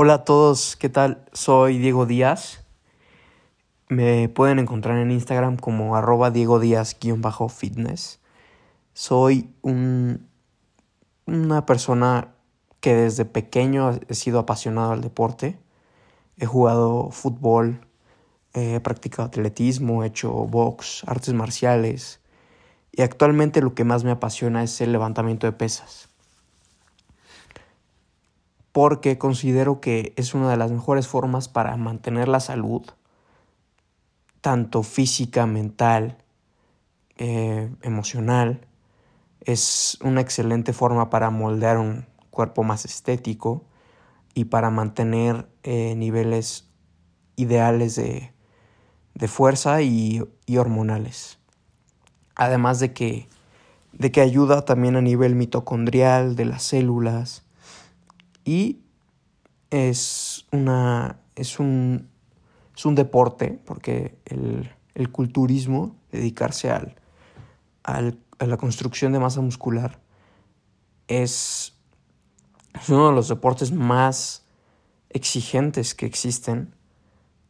Hola a todos, ¿qué tal? Soy Diego Díaz. Me pueden encontrar en Instagram como arroba Diego Díaz-fitness. Soy un, una persona que desde pequeño he sido apasionado al deporte. He jugado fútbol, he practicado atletismo, he hecho box, artes marciales y actualmente lo que más me apasiona es el levantamiento de pesas. Porque considero que es una de las mejores formas para mantener la salud, tanto física, mental, eh, emocional. Es una excelente forma para moldear un cuerpo más estético y para mantener eh, niveles ideales de, fuerza y, hormonales. Además de que, de que ayuda también a nivel mitocondrial de las células y es, una, es, un, es un deporte porque el, culturismo, dedicarse al, a la construcción de masa muscular, es es uno de los deportes más exigentes que existen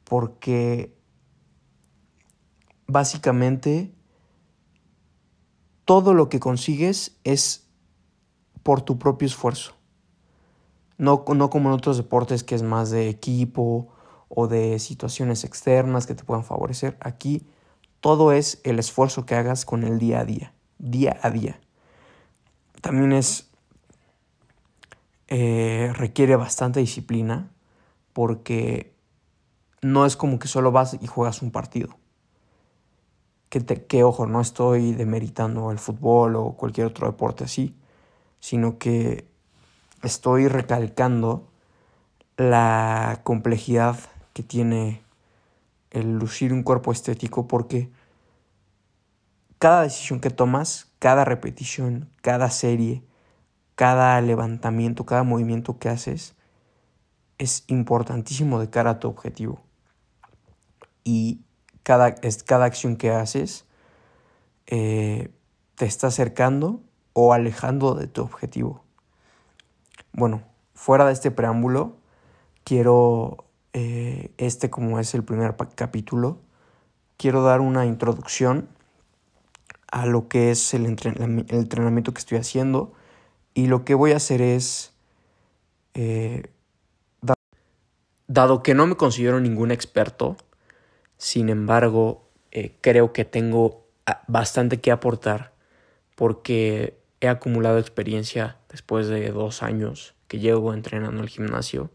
porque básicamente todo lo que consigues es por tu propio esfuerzo. No, no, como en otros deportes que es más de equipo o de situaciones externas que te puedan favorecer. Aquí todo es el esfuerzo que hagas con el día a día, día a día. También es eh, requiere bastante disciplina porque no es como que solo vas y juegas un partido. Que, que ojo, no estoy demeritando el fútbol o cualquier otro deporte así, sino que estoy recalcando la complejidad que tiene el lucir un cuerpo estético porque cada decisión que tomas, cada repetición, cada serie, cada levantamiento, cada movimiento que haces es importantísimo de cara a tu objetivo. Y cada, cada acción que haces eh, te está acercando o alejando de tu objetivo. Bueno, fuera de este preámbulo, quiero, eh, este como es el primer capítulo, quiero dar una introducción a lo que es el entrenamiento que estoy haciendo y lo que voy a hacer es, eh, dado que no me considero ningún experto, sin embargo, eh, creo que tengo ah, bastante que aportar porque he acumulado experiencia después de dos años que llevo entrenando al gimnasio.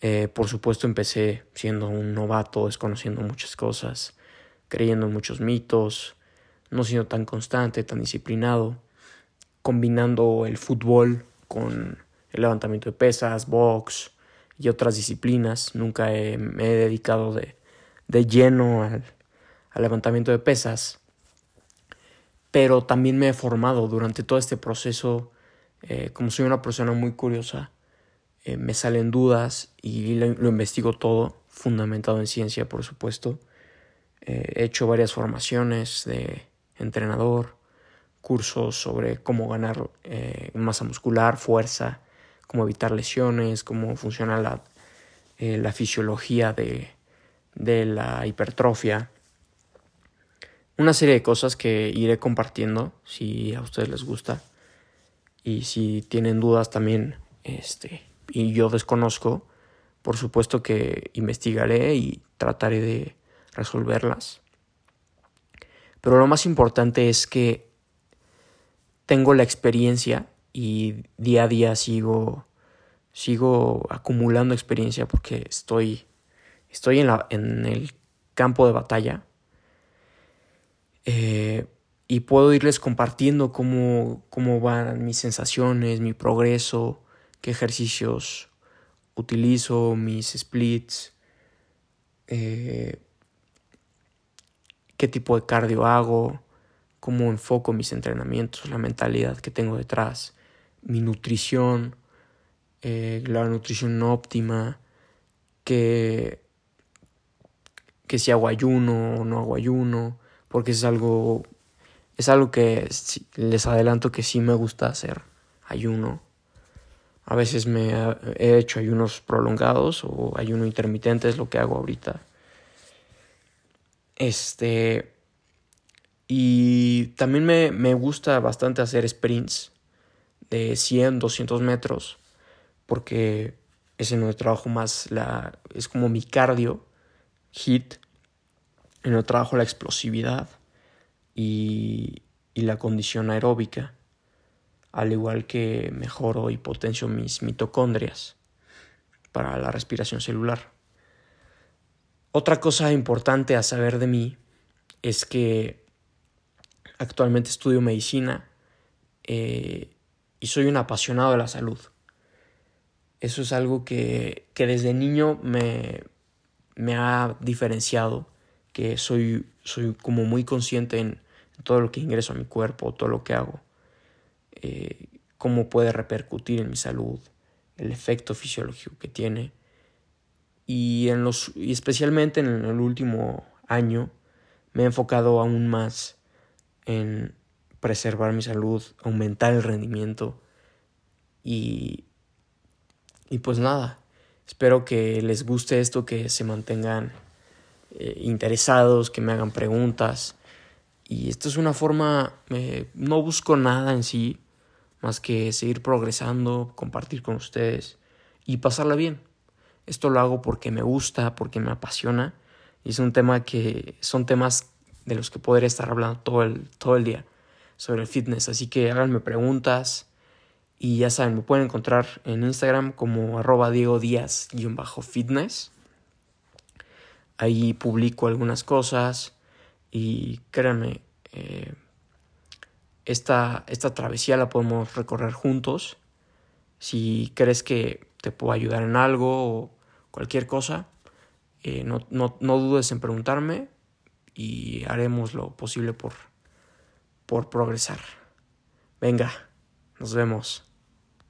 Eh, por supuesto empecé siendo un novato, desconociendo muchas cosas, creyendo en muchos mitos, no siendo tan constante, tan disciplinado combinando el fútbol con el levantamiento de pesas, box y otras disciplinas. Nunca me he dedicado de, lleno al, levantamiento de pesas, pero también me he formado durante todo este proceso. Eh, como soy una persona muy curiosa, eh, me salen dudas y lo, investigo todo, fundamentado en ciencia, por supuesto. Eh, he hecho varias formaciones de entrenador, cursos sobre cómo ganar masa muscular, fuerza, cómo evitar lesiones, cómo funciona la, la fisiología de, de la hipertrofia. Una serie de cosas que iré compartiendo si a ustedes les gusta. Y si tienen dudas también, este, y yo desconozco, por supuesto que investigaré y trataré de resolverlas. Pero lo más importante es que tengo la experiencia y día a día sigo, sigo acumulando experiencia porque estoy, estoy en, la, en el campo de batalla eh, y puedo irles compartiendo cómo, cómo van mis sensaciones, mi progreso, qué ejercicios utilizo, mis splits, eh, qué tipo de cardio hago, cómo enfoco mis entrenamientos, la mentalidad que tengo detrás, mi nutrición, eh, la nutrición óptima, que, que si hago ayuno o no hago ayuno, porque es algo, es algo que les adelanto que sí me gusta hacer ayuno, A veces me he hecho ayunos prolongados o ayuno intermitente es lo que hago ahorita. Este. Y también me, me gusta bastante hacer sprints de 100, 200 metros. Porque es en donde trabajo más la. Es como mi cardio, hit. En donde trabajo la explosividad y, y la condición aeróbica al igual que mejoro y potencio mis mitocondrias para la respiración celular. Otra cosa importante a saber de mí es que actualmente estudio medicina eh, y soy un apasionado de la salud. Eso es algo que, que desde niño me, me, ha diferenciado, soy, soy como muy consciente en todo lo que ingreso a mi cuerpo, todo lo que hago. Eh, cómo puede repercutir en mi salud, el efecto fisiológico que tiene. Y, en los, y especialmente en el último año me he enfocado aún más en preservar mi salud, aumentar el rendimiento y, y pues nada, espero que les guste esto, que se mantengan eh, interesados, que me hagan preguntas. Y esto es una forma, eh, no busco nada en sí, más que seguir progresando, compartir con ustedes y pasarla bien. Esto lo hago porque me gusta, porque me apasiona y es un tema que son temas de los que podré estar hablando todo el, todo el día sobre el fitness. Así que háganme preguntas y ya saben, me pueden encontrar en Instagram como arroba Diego Díaz-fitness. Ahí publico algunas cosas y créanme, eh, esta, esta travesía la podemos recorrer juntos. Si crees que te puedo ayudar en algo o cualquier cosa, eh, no, no, no, dudes en preguntarme y haremos lo posible por, por progresar. Venga, nos vemos.